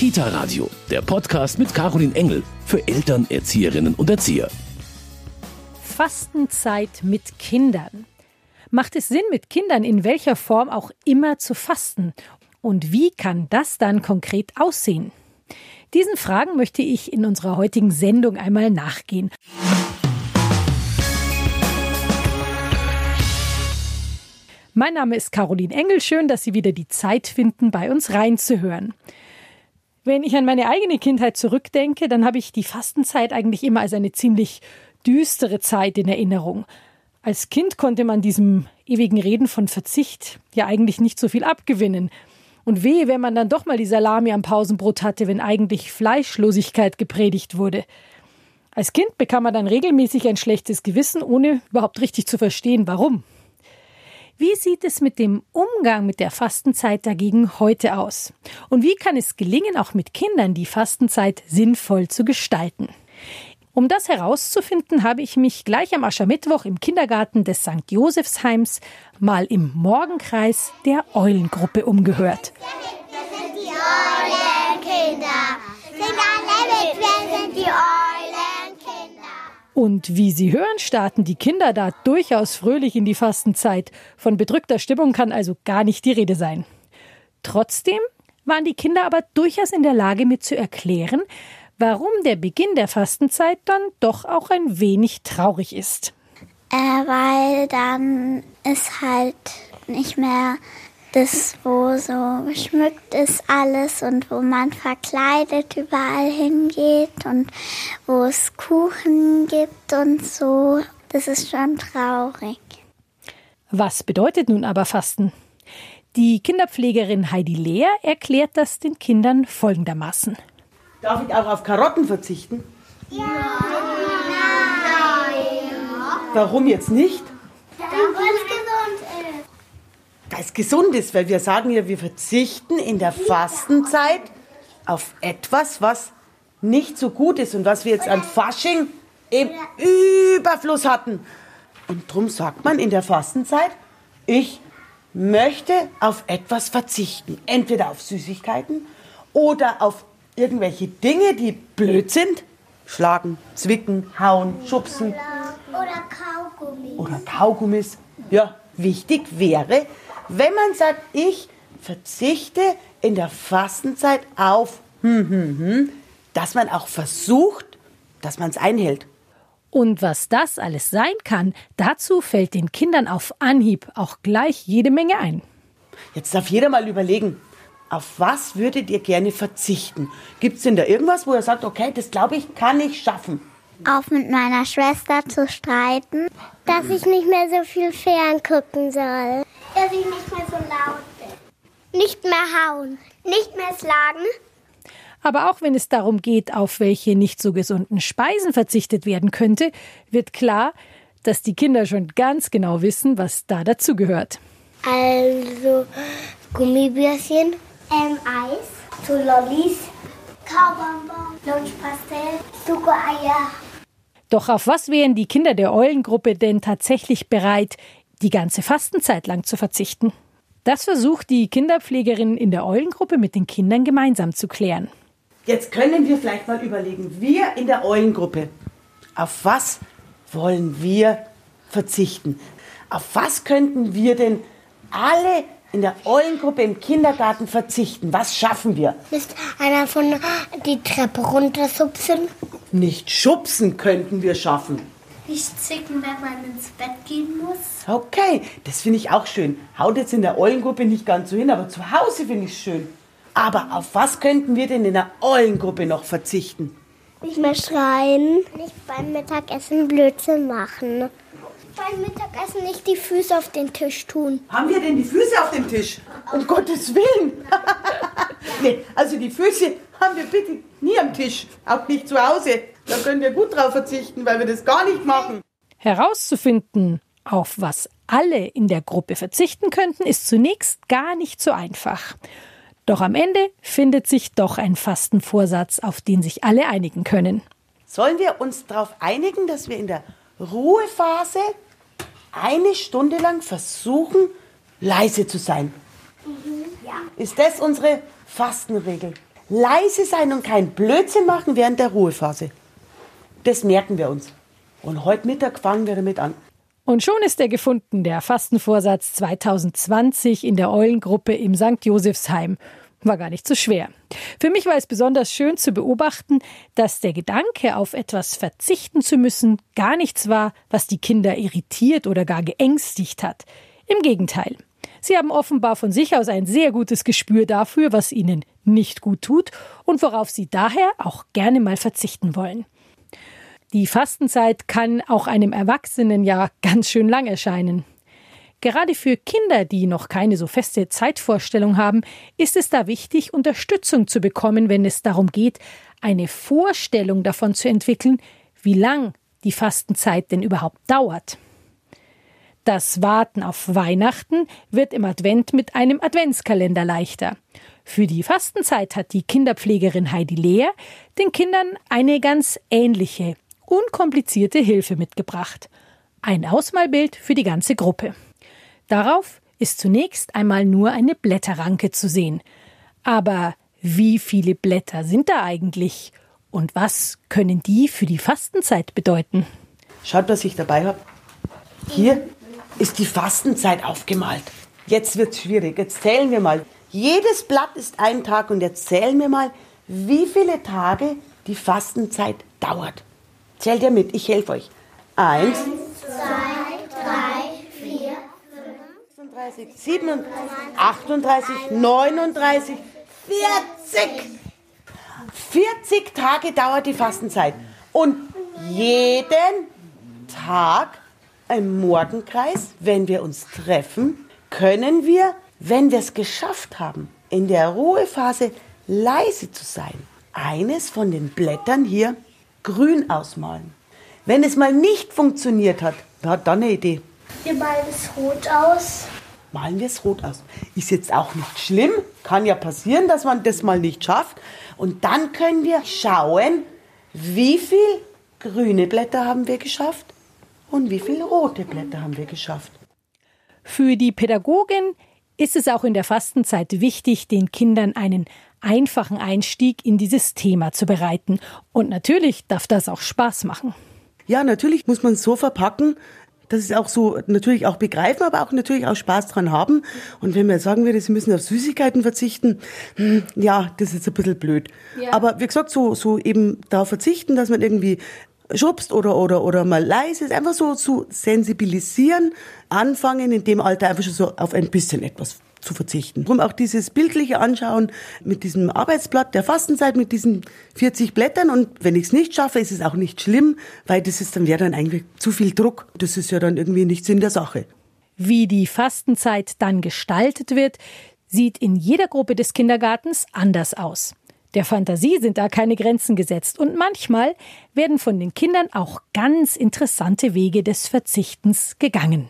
Kita Radio, der Podcast mit Caroline Engel für Eltern, Erzieherinnen und Erzieher. Fastenzeit mit Kindern. Macht es Sinn, mit Kindern in welcher Form auch immer zu fasten? Und wie kann das dann konkret aussehen? Diesen Fragen möchte ich in unserer heutigen Sendung einmal nachgehen. Mein Name ist Caroline Engel. Schön, dass Sie wieder die Zeit finden, bei uns reinzuhören. Wenn ich an meine eigene Kindheit zurückdenke, dann habe ich die Fastenzeit eigentlich immer als eine ziemlich düstere Zeit in Erinnerung. Als Kind konnte man diesem ewigen Reden von Verzicht ja eigentlich nicht so viel abgewinnen. Und wehe, wenn man dann doch mal die Salami am Pausenbrot hatte, wenn eigentlich Fleischlosigkeit gepredigt wurde. Als Kind bekam man dann regelmäßig ein schlechtes Gewissen, ohne überhaupt richtig zu verstehen, warum. Wie sieht es mit dem Umgang mit der Fastenzeit dagegen heute aus? Und wie kann es gelingen, auch mit Kindern die Fastenzeit sinnvoll zu gestalten? Um das herauszufinden, habe ich mich gleich am Aschermittwoch im Kindergarten des St. Josefsheims mal im Morgenkreis der Eulengruppe umgehört. Wir sind die Eulenkinder. Und wie Sie hören, starten die Kinder da durchaus fröhlich in die Fastenzeit. Von bedrückter Stimmung kann also gar nicht die Rede sein. Trotzdem waren die Kinder aber durchaus in der Lage, mir zu erklären, warum der Beginn der Fastenzeit dann doch auch ein wenig traurig ist. Äh, weil dann ist halt nicht mehr das, wo so geschmückt ist alles und wo man verkleidet überall hingeht und wo es Kuchen gibt und so. Das ist schon traurig. Was bedeutet nun aber Fasten? Die Kinderpflegerin Heidi Lehr erklärt das den Kindern folgendermaßen. Darf ich auch auf Karotten verzichten? Ja. Warum jetzt nicht? Weil es gesund ist. Weil es gesund ist, weil wir sagen ja, wir verzichten in der Fastenzeit auf etwas, was nicht so gut ist und was wir jetzt an Fasching im Überfluss hatten. Und darum sagt man in der Fastenzeit, ich möchte auf etwas verzichten. Entweder auf Süßigkeiten oder auf irgendwelche Dinge, die blöd sind. Schlagen, zwicken, hauen, schubsen Oder Kaugummi. oder Kaugummis. Ja, wichtig wäre, wenn man sagt, ich verzichte in der Fastenzeit auf, hm, hm, hm, dass man auch versucht, dass man es einhält. Und was das alles sein kann, dazu fällt den Kindern auf Anhieb auch gleich jede Menge ein. Jetzt darf jeder mal überlegen, auf was würdet ihr gerne verzichten? Gibt es denn da irgendwas, wo ihr sagt, okay, das glaube ich, kann ich schaffen? Auf mit meiner Schwester zu streiten. Dass ich nicht mehr so viel fern gucken soll. Dass ich nicht mehr so laut bin. Nicht mehr hauen. Nicht mehr schlagen. Aber auch wenn es darum geht, auf welche nicht so gesunden Speisen verzichtet werden könnte, wird klar, dass die Kinder schon ganz genau wissen, was da dazugehört. Also Gummibärchen, ähm, Eis, so Lollis, Kaubonbon, Lunchpastell, Schokoeier. Doch auf was wären die Kinder der Eulengruppe denn tatsächlich bereit, die ganze Fastenzeit lang zu verzichten? Das versucht die Kinderpflegerin in der Eulengruppe mit den Kindern gemeinsam zu klären. Jetzt können wir vielleicht mal überlegen, wir in der Eulengruppe, auf was wollen wir verzichten? Auf was könnten wir denn alle in der Eulengruppe im Kindergarten verzichten? Was schaffen wir? Ist einer von die Treppe runtersupsen? Nicht schubsen könnten wir schaffen. Nicht zicken, wenn man ins Bett gehen muss? Okay, das finde ich auch schön. Haut jetzt in der Eulengruppe nicht ganz so hin, aber zu Hause finde ich es schön. Aber auf was könnten wir denn in der Eulengruppe noch verzichten? Nicht mehr schreien. Nicht beim Mittagessen Blödsinn machen. Beim Mittagessen nicht die Füße auf den Tisch tun. Haben wir denn die Füße auf dem Tisch? Um Gottes Willen. nee, also die Füße haben wir bitte nie am Tisch. Auch nicht zu Hause. Da können wir gut drauf verzichten, weil wir das gar nicht machen. Herauszufinden, auf was alle in der Gruppe verzichten könnten, ist zunächst gar nicht so einfach. Doch am Ende findet sich doch ein Fastenvorsatz, auf den sich alle einigen können. Sollen wir uns darauf einigen, dass wir in der Ruhephase eine Stunde lang versuchen, leise zu sein? Ist das unsere Fastenregel? leise sein und kein Blödsinn machen während der Ruhephase. Das merken wir uns. Und heute Mittag fangen wir damit an. Und schon ist er gefunden, der Fastenvorsatz 2020 in der Eulengruppe im St. Josefsheim. War gar nicht so schwer. Für mich war es besonders schön zu beobachten, dass der Gedanke, auf etwas verzichten zu müssen, gar nichts war, was die Kinder irritiert oder gar geängstigt hat. Im Gegenteil. Sie haben offenbar von sich aus ein sehr gutes Gespür dafür, was ihnen nicht gut tut und worauf sie daher auch gerne mal verzichten wollen. Die Fastenzeit kann auch einem Erwachsenen ja ganz schön lang erscheinen. Gerade für Kinder, die noch keine so feste Zeitvorstellung haben, ist es da wichtig, Unterstützung zu bekommen, wenn es darum geht, eine Vorstellung davon zu entwickeln, wie lang die Fastenzeit denn überhaupt dauert. Das Warten auf Weihnachten wird im Advent mit einem Adventskalender leichter. Für die Fastenzeit hat die Kinderpflegerin Heidi Lehr den Kindern eine ganz ähnliche, unkomplizierte Hilfe mitgebracht. Ein Ausmalbild für die ganze Gruppe. Darauf ist zunächst einmal nur eine Blätterranke zu sehen. Aber wie viele Blätter sind da eigentlich? Und was können die für die Fastenzeit bedeuten? Schaut, was ich dabei habe. Hier ist die Fastenzeit aufgemalt. Jetzt wird es schwierig. Jetzt zählen wir mal. Jedes Blatt ist ein Tag und jetzt zählen wir mal, wie viele Tage die Fastenzeit dauert. Zählt ihr mit, ich helfe euch. Eins, zwei, drei, vier, fünf, 36, 37, 38, 39, 40. 40 Tage dauert die Fastenzeit. Und jeden Tag im Morgenkreis, wenn wir uns treffen, können wir, wenn wir es geschafft haben, in der Ruhephase leise zu sein, eines von den Blättern hier grün ausmalen. Wenn es mal nicht funktioniert hat, wer hat dann eine Idee? Wir malen es rot aus. Malen wir es rot aus. Ist jetzt auch nicht schlimm, kann ja passieren, dass man das mal nicht schafft. Und dann können wir schauen, wie viel grüne Blätter haben wir geschafft und wie viele rote Blätter haben wir geschafft. Für die Pädagogin ist es auch in der Fastenzeit wichtig, den Kindern einen einfachen Einstieg in dieses Thema zu bereiten. Und natürlich darf das auch Spaß machen. Ja, natürlich muss man es so verpacken, dass es auch so natürlich auch begreifen, aber auch natürlich auch Spaß dran haben. Und wenn man sagen würde, sie müssen auf Süßigkeiten verzichten, hm, ja, das ist ein bisschen blöd. Ja. Aber wie gesagt, so, so eben darauf verzichten, dass man irgendwie schubst oder, oder, oder mal leise ist, einfach so zu sensibilisieren, anfangen in dem Alter einfach schon so auf ein bisschen etwas zu verzichten. Drum auch dieses bildliche Anschauen mit diesem Arbeitsblatt der Fastenzeit, mit diesen 40 Blättern. Und wenn ich es nicht schaffe, ist es auch nicht schlimm, weil das ist dann wäre dann eigentlich zu viel Druck. Das ist ja dann irgendwie nichts in der Sache. Wie die Fastenzeit dann gestaltet wird, sieht in jeder Gruppe des Kindergartens anders aus. Der Fantasie sind da keine Grenzen gesetzt und manchmal werden von den Kindern auch ganz interessante Wege des Verzichtens gegangen.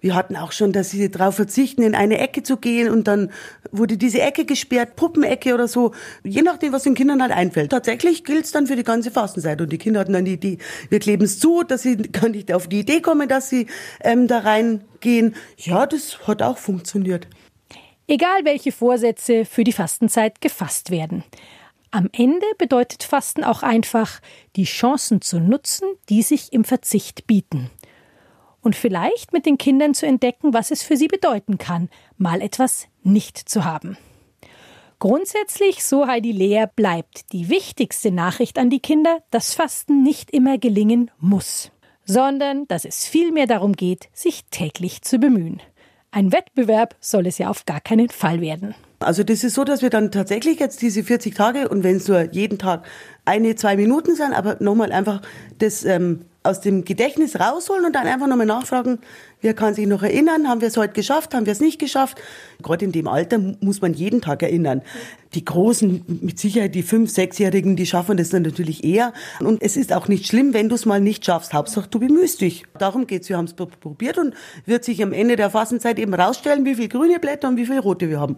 Wir hatten auch schon, dass sie darauf verzichten, in eine Ecke zu gehen und dann wurde diese Ecke gesperrt, Puppenecke oder so, je nachdem, was den Kindern halt einfällt. Tatsächlich gilt es dann für die ganze Fastenzeit und die Kinder hatten dann die Idee, wir kleben es zu, dass sie gar nicht auf die Idee kommen, dass sie ähm, da reingehen. Ja, das hat auch funktioniert. Egal welche Vorsätze für die Fastenzeit gefasst werden. Am Ende bedeutet Fasten auch einfach, die Chancen zu nutzen, die sich im Verzicht bieten. Und vielleicht mit den Kindern zu entdecken, was es für sie bedeuten kann, mal etwas nicht zu haben. Grundsätzlich, so Heidi Lehr, bleibt die wichtigste Nachricht an die Kinder, dass Fasten nicht immer gelingen muss, sondern dass es vielmehr darum geht, sich täglich zu bemühen. Ein Wettbewerb soll es ja auf gar keinen Fall werden. Also das ist so, dass wir dann tatsächlich jetzt diese 40 Tage und wenn es nur jeden Tag eine, zwei Minuten sind, aber nochmal einfach das ähm, aus dem Gedächtnis rausholen und dann einfach nochmal nachfragen, wer kann sich noch erinnern, haben wir es heute geschafft, haben wir es nicht geschafft. Gerade in dem Alter muss man jeden Tag erinnern. Die Großen, mit Sicherheit die Fünf-, Sechsjährigen, die schaffen das dann natürlich eher. Und es ist auch nicht schlimm, wenn du es mal nicht schaffst. Hauptsache, du bemühst dich. Darum geht's. Wir haben es probiert und wird sich am Ende der Fastenzeit eben rausstellen, wie viel grüne Blätter und wie viel rote wir haben.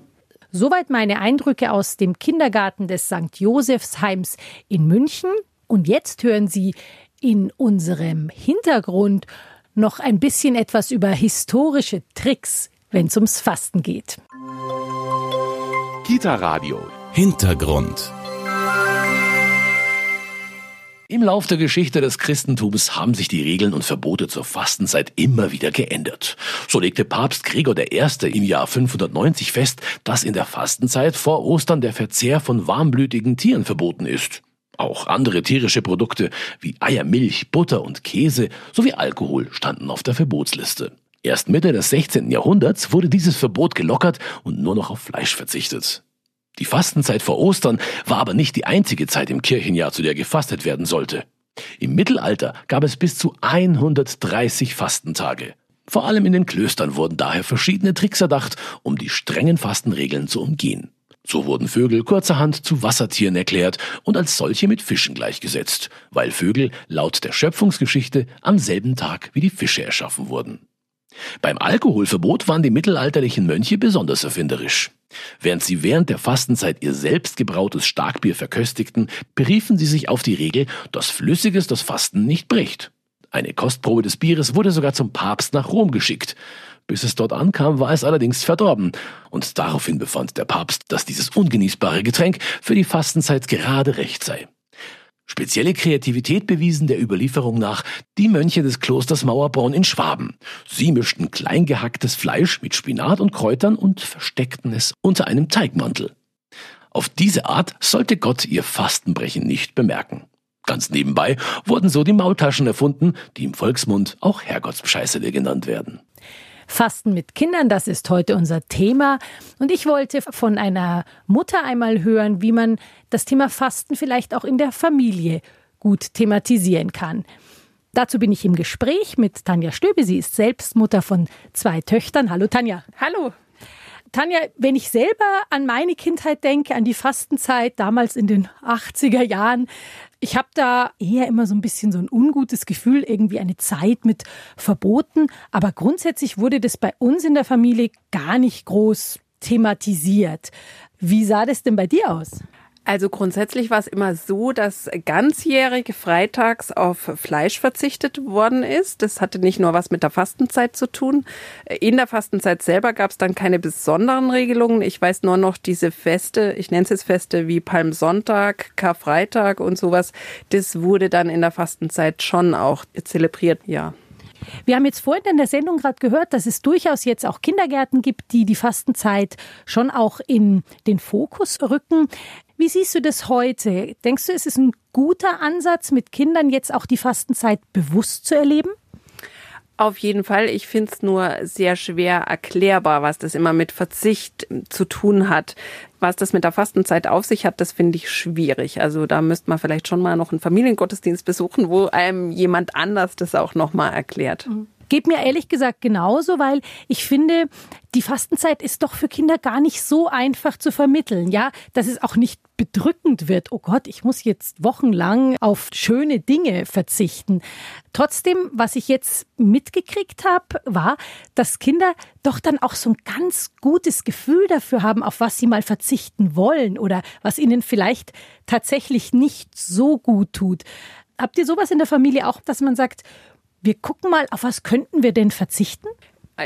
Soweit meine Eindrücke aus dem Kindergarten des St. Josefsheims in München. Und jetzt hören Sie in unserem Hintergrund noch ein bisschen etwas über historische Tricks, wenn es ums Fasten geht. Kita Radio Hintergrund. Im Lauf der Geschichte des Christentums haben sich die Regeln und Verbote zur Fastenzeit immer wieder geändert. So legte Papst Gregor I. im Jahr 590 fest, dass in der Fastenzeit vor Ostern der Verzehr von warmblütigen Tieren verboten ist. Auch andere tierische Produkte wie Eier, Milch, Butter und Käse sowie Alkohol standen auf der Verbotsliste. Erst Mitte des 16. Jahrhunderts wurde dieses Verbot gelockert und nur noch auf Fleisch verzichtet. Die Fastenzeit vor Ostern war aber nicht die einzige Zeit im Kirchenjahr, zu der gefastet werden sollte. Im Mittelalter gab es bis zu 130 Fastentage. Vor allem in den Klöstern wurden daher verschiedene Tricks erdacht, um die strengen Fastenregeln zu umgehen. So wurden Vögel kurzerhand zu Wassertieren erklärt und als solche mit Fischen gleichgesetzt, weil Vögel laut der Schöpfungsgeschichte am selben Tag wie die Fische erschaffen wurden. Beim Alkoholverbot waren die mittelalterlichen Mönche besonders erfinderisch. Während sie während der Fastenzeit ihr selbst gebrautes Starkbier verköstigten, beriefen sie sich auf die Regel, dass Flüssiges das Fasten nicht bricht. Eine Kostprobe des Bieres wurde sogar zum Papst nach Rom geschickt. Bis es dort ankam, war es allerdings verdorben. Und daraufhin befand der Papst, dass dieses ungenießbare Getränk für die Fastenzeit gerade recht sei. Spezielle Kreativität bewiesen der Überlieferung nach die Mönche des Klosters Mauerborn in Schwaben. Sie mischten kleingehacktes Fleisch mit Spinat und Kräutern und versteckten es unter einem Teigmantel. Auf diese Art sollte Gott ihr Fastenbrechen nicht bemerken. Ganz nebenbei wurden so die Maultaschen erfunden, die im Volksmund auch Herrgottsbescheißele genannt werden. Fasten mit Kindern, das ist heute unser Thema. Und ich wollte von einer Mutter einmal hören, wie man das Thema Fasten vielleicht auch in der Familie gut thematisieren kann. Dazu bin ich im Gespräch mit Tanja Stöbe. Sie ist selbst Mutter von zwei Töchtern. Hallo Tanja. Hallo. Tanja, wenn ich selber an meine Kindheit denke, an die Fastenzeit damals in den 80er Jahren, ich habe da eher immer so ein bisschen so ein ungutes Gefühl, irgendwie eine Zeit mit Verboten. Aber grundsätzlich wurde das bei uns in der Familie gar nicht groß thematisiert. Wie sah das denn bei dir aus? Also grundsätzlich war es immer so, dass ganzjährig freitags auf Fleisch verzichtet worden ist. Das hatte nicht nur was mit der Fastenzeit zu tun. In der Fastenzeit selber gab es dann keine besonderen Regelungen. Ich weiß nur noch diese Feste, ich nenne es jetzt Feste wie Palmsonntag, Karfreitag und sowas. Das wurde dann in der Fastenzeit schon auch zelebriert, ja. Wir haben jetzt vorhin in der Sendung gerade gehört, dass es durchaus jetzt auch Kindergärten gibt, die die Fastenzeit schon auch in den Fokus rücken. Wie siehst du das heute? Denkst du, es ist ein guter Ansatz, mit Kindern jetzt auch die Fastenzeit bewusst zu erleben? Auf jeden Fall. Ich finde es nur sehr schwer erklärbar, was das immer mit Verzicht zu tun hat. Was das mit der Fastenzeit auf sich hat, das finde ich schwierig. Also da müsste man vielleicht schon mal noch einen Familiengottesdienst besuchen, wo einem jemand anders das auch nochmal erklärt. Mhm. Geht mir ehrlich gesagt genauso, weil ich finde, die Fastenzeit ist doch für Kinder gar nicht so einfach zu vermitteln. Ja, dass es auch nicht bedrückend wird. Oh Gott, ich muss jetzt wochenlang auf schöne Dinge verzichten. Trotzdem, was ich jetzt mitgekriegt habe, war, dass Kinder doch dann auch so ein ganz gutes Gefühl dafür haben, auf was sie mal verzichten wollen oder was ihnen vielleicht tatsächlich nicht so gut tut. Habt ihr sowas in der Familie auch, dass man sagt, wir gucken mal, auf was könnten wir denn verzichten?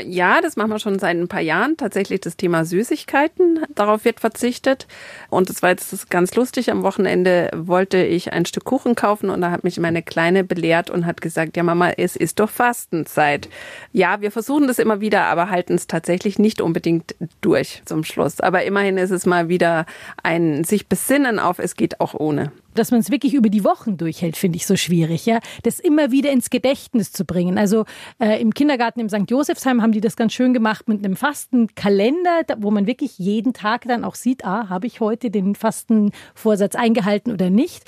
Ja, das machen wir schon seit ein paar Jahren. Tatsächlich das Thema Süßigkeiten. Darauf wird verzichtet. Und das war jetzt ganz lustig. Am Wochenende wollte ich ein Stück Kuchen kaufen und da hat mich meine Kleine belehrt und hat gesagt, ja Mama, es ist doch Fastenzeit. Ja, wir versuchen das immer wieder, aber halten es tatsächlich nicht unbedingt durch zum Schluss. Aber immerhin ist es mal wieder ein sich besinnen auf, es geht auch ohne dass man es wirklich über die Wochen durchhält, finde ich so schwierig, ja. Das immer wieder ins Gedächtnis zu bringen. Also äh, im Kindergarten im St. Josefsheim haben die das ganz schön gemacht mit einem Fastenkalender, wo man wirklich jeden Tag dann auch sieht, ah, habe ich heute den Fastenvorsatz eingehalten oder nicht.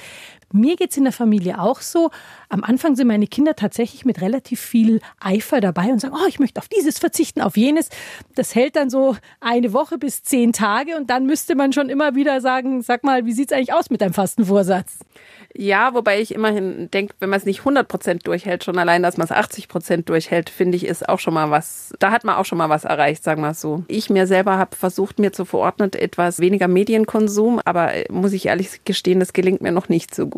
Mir geht's in der Familie auch so. Am Anfang sind meine Kinder tatsächlich mit relativ viel Eifer dabei und sagen, oh, ich möchte auf dieses verzichten, auf jenes. Das hält dann so eine Woche bis zehn Tage und dann müsste man schon immer wieder sagen, sag mal, wie sieht's eigentlich aus mit deinem Fastenvorsatz? Ja, wobei ich immerhin denke, wenn man es nicht 100 Prozent durchhält, schon allein, dass man es 80 Prozent durchhält, finde ich, ist auch schon mal was, da hat man auch schon mal was erreicht, sagen wir es so. Ich mir selber habe versucht, mir zu verordnen, etwas weniger Medienkonsum, aber äh, muss ich ehrlich gestehen, das gelingt mir noch nicht so gut.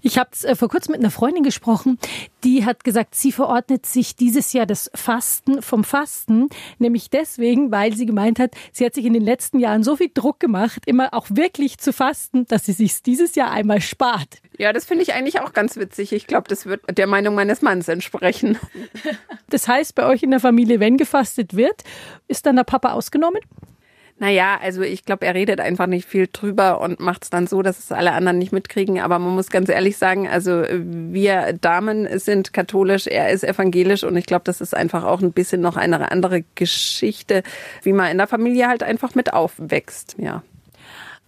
Ich habe äh, vor kurzem mit einer Freundin gesprochen, die hat gesagt, sie verordnet sich dieses Jahr das Fasten vom Fasten, nämlich deswegen, weil sie gemeint hat, sie hat sich in den letzten Jahren so viel Druck gemacht, immer auch wirklich zu fasten, dass sie sich dieses Jahr einmal spart. Ja, das finde ich eigentlich auch ganz witzig. Ich glaube, das wird der Meinung meines Mannes entsprechen. Das heißt, bei euch in der Familie, wenn gefastet wird, ist dann der Papa ausgenommen? Naja, also ich glaube, er redet einfach nicht viel drüber und macht es dann so, dass es alle anderen nicht mitkriegen. Aber man muss ganz ehrlich sagen, also wir Damen sind katholisch, er ist evangelisch und ich glaube, das ist einfach auch ein bisschen noch eine andere Geschichte, wie man in der Familie halt einfach mit aufwächst, ja.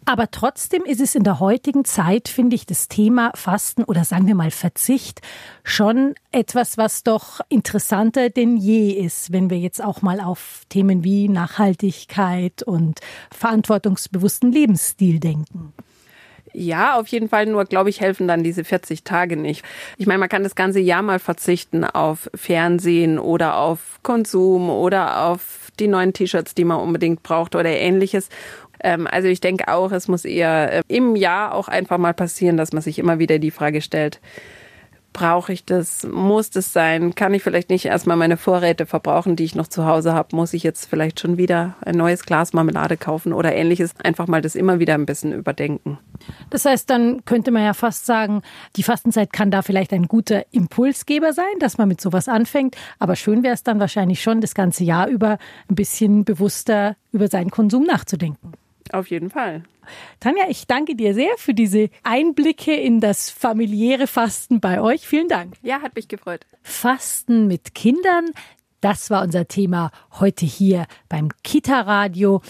Aber trotzdem ist es in der heutigen Zeit, finde ich, das Thema Fasten oder sagen wir mal Verzicht schon etwas, was doch interessanter denn je ist, wenn wir jetzt auch mal auf Themen wie Nachhaltigkeit und verantwortungsbewussten Lebensstil denken. Ja, auf jeden Fall. Nur, glaube ich, helfen dann diese 40 Tage nicht. Ich meine, man kann das ganze Jahr mal verzichten auf Fernsehen oder auf Konsum oder auf die neuen T-Shirts, die man unbedingt braucht oder ähnliches. Ähm, also ich denke auch, es muss eher äh, im Jahr auch einfach mal passieren, dass man sich immer wieder die Frage stellt, brauche ich das? Muss das sein? Kann ich vielleicht nicht erstmal meine Vorräte verbrauchen, die ich noch zu Hause habe? Muss ich jetzt vielleicht schon wieder ein neues Glas Marmelade kaufen oder ähnliches? Einfach mal das immer wieder ein bisschen überdenken. Das heißt, dann könnte man ja fast sagen, die Fastenzeit kann da vielleicht ein guter Impulsgeber sein, dass man mit sowas anfängt. Aber schön wäre es dann wahrscheinlich schon, das ganze Jahr über ein bisschen bewusster über seinen Konsum nachzudenken. Auf jeden Fall. Tanja, ich danke dir sehr für diese Einblicke in das familiäre Fasten bei euch. Vielen Dank. Ja, hat mich gefreut. Fasten mit Kindern, das war unser Thema heute hier beim Kita-Radio.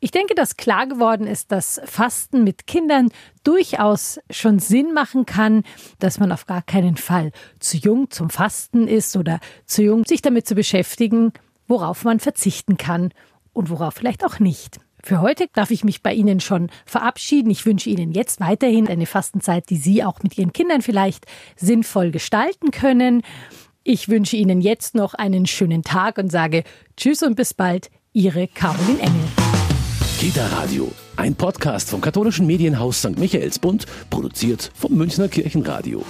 Ich denke, dass klar geworden ist, dass Fasten mit Kindern durchaus schon Sinn machen kann, dass man auf gar keinen Fall zu jung zum Fasten ist oder zu jung, sich damit zu beschäftigen, worauf man verzichten kann und worauf vielleicht auch nicht. Für heute darf ich mich bei Ihnen schon verabschieden. Ich wünsche Ihnen jetzt weiterhin eine Fastenzeit, die Sie auch mit Ihren Kindern vielleicht sinnvoll gestalten können. Ich wünsche Ihnen jetzt noch einen schönen Tag und sage Tschüss und bis bald, Ihre Caroline Engel. Kita Radio, ein Podcast vom katholischen Medienhaus St. Michaelsbund, produziert vom Münchner Kirchenradio.